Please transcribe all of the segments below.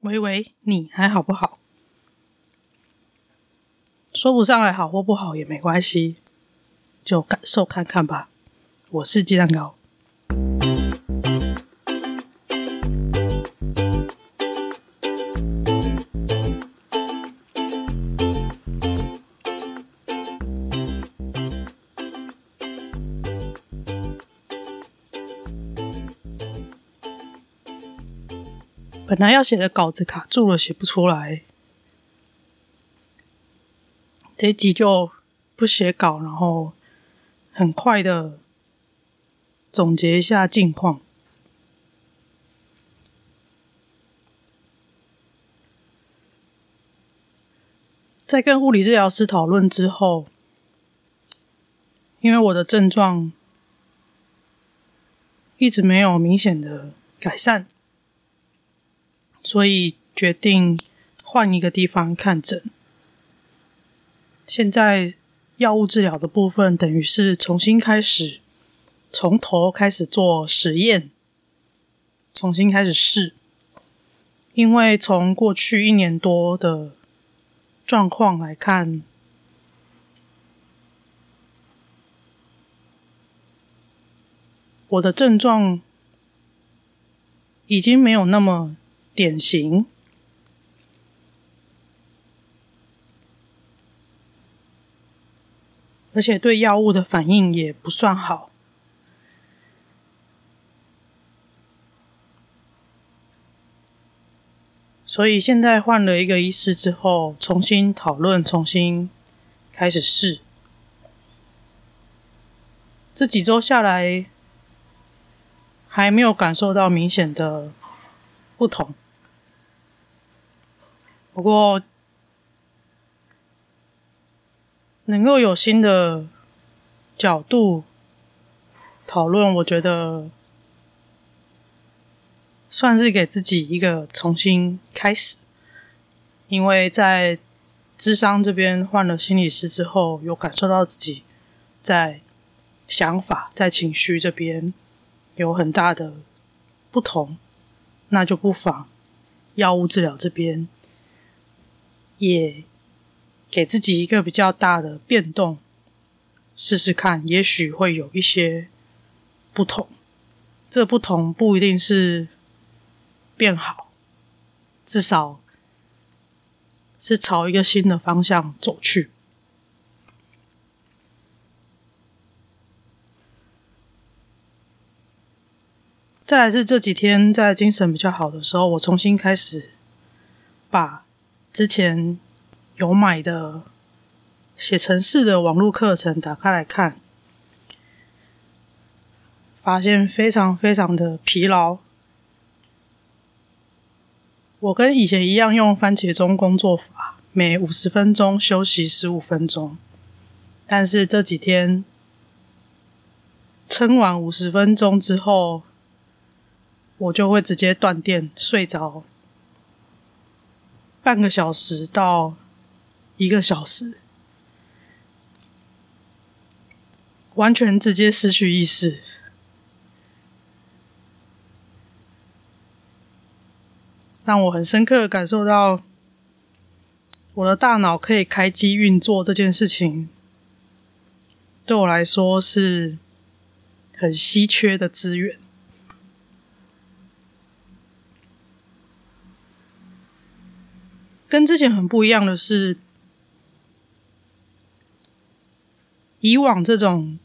喂喂，你还好不好？说不上来好或不好也没关系，就感受看看吧。我是鸡蛋糕。本来要写的稿子卡住了，写不出来。这一集就不写稿，然后很快的总结一下近况。在跟物理治疗师讨论之后，因为我的症状一直没有明显的改善。所以决定换一个地方看诊。现在药物治疗的部分等于是重新开始，从头开始做实验，重新开始试。因为从过去一年多的状况来看，我的症状已经没有那么典型，而且对药物的反应也不算好，所以现在换了一个医师之后，重新讨论，重新开始试。这几周下来，还没有感受到明显的不同。不过，能够有新的角度讨论，我觉得算是给自己一个重新开始。因为在智商这边换了心理师之后，有感受到自己在想法、在情绪这边有很大的不同，那就不妨药物治疗这边。也给自己一个比较大的变动，试试看，也许会有一些不同。这不同不一定是变好，至少是朝一个新的方向走去。再来是这几天在精神比较好的时候，我重新开始把。之前有买的写程式的网络课程，打开来看，发现非常非常的疲劳。我跟以前一样用番茄钟工作法，每五十分钟休息十五分钟，但是这几天撑完五十分钟之后，我就会直接断电睡着。半个小时到一个小时，完全直接失去意识，让我很深刻感受到，我的大脑可以开机运作这件事情，对我来说是很稀缺的资源。跟之前很不一样的是，以往这种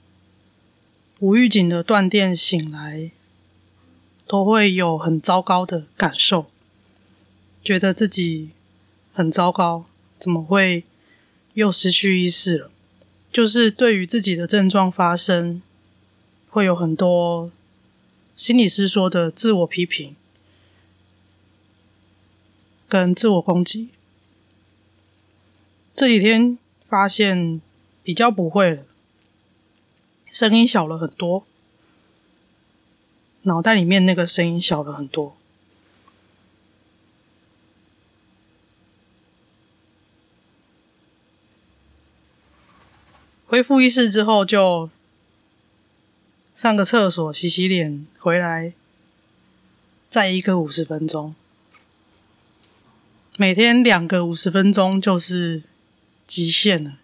无预警的断电醒来，都会有很糟糕的感受，觉得自己很糟糕，怎么会又失去意识了？就是对于自己的症状发生，会有很多心理师说的自我批评跟自我攻击。这几天发现比较不会了，声音小了很多，脑袋里面那个声音小了很多。恢复意识之后，就上个厕所、洗洗脸，回来再一个五十分钟。每天两个五十分钟就是极限了。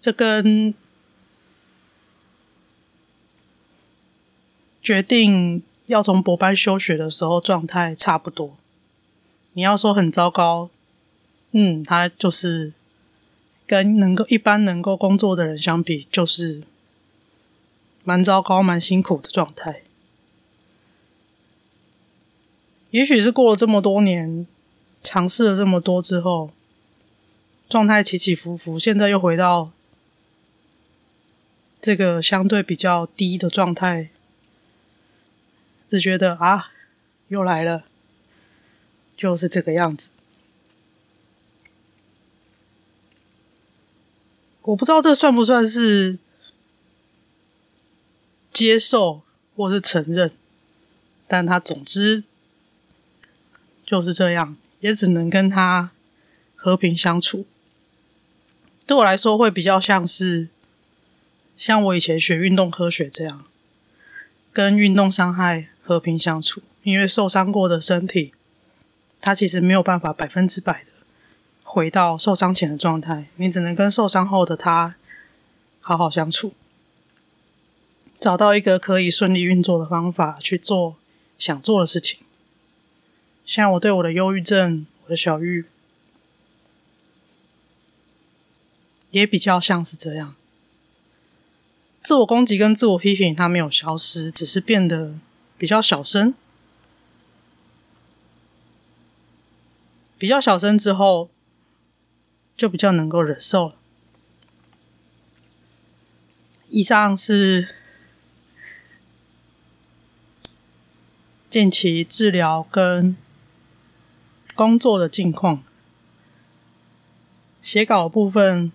这跟决定要从博班休学的时候状态差不多。你要说很糟糕，嗯，他就是跟能够一般能够工作的人相比，就是蛮糟糕、蛮辛苦的状态。也许是过了这么多年，尝试了这么多之后，状态起起伏伏，现在又回到这个相对比较低的状态，只觉得啊，又来了。就是这个样子，我不知道这算不算是接受或是承认，但他总之就是这样，也只能跟他和平相处。对我来说，会比较像是像我以前学运动科学这样，跟运动伤害和平相处，因为受伤过的身体。它其实没有办法百分之百的回到受伤前的状态，你只能跟受伤后的他好好相处，找到一个可以顺利运作的方法去做想做的事情。像我对我的忧郁症，我的小玉，也比较像是这样。自我攻击跟自我批评，它没有消失，只是变得比较小声。比较小声之后，就比较能够忍受了。以上是近期治疗跟工作的近况。写稿部分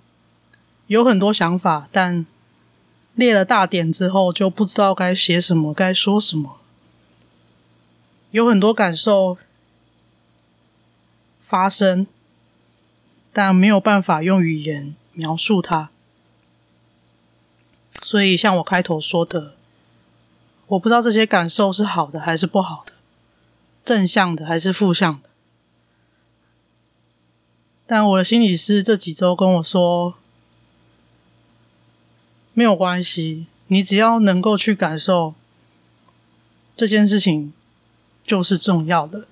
有很多想法，但列了大点之后，就不知道该写什么，该说什么。有很多感受。发生，但没有办法用语言描述它。所以，像我开头说的，我不知道这些感受是好的还是不好的，正向的还是负向的。但我的心理师这几周跟我说，没有关系，你只要能够去感受这件事情，就是重要的。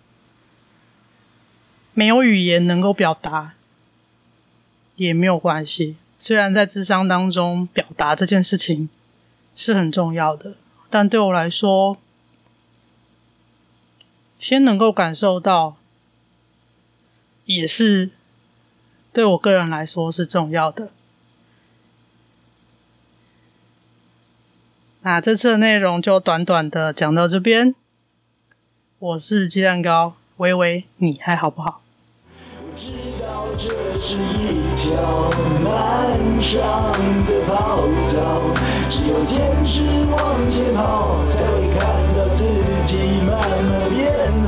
没有语言能够表达也没有关系。虽然在智商当中，表达这件事情是很重要的，但对我来说，先能够感受到，也是对我个人来说是重要的。那这次的内容就短短的讲到这边。我是鸡蛋糕，喂喂，你还好不好？知道这是一条漫长的跑道，只有坚持往前跑，才会看到自己慢慢变。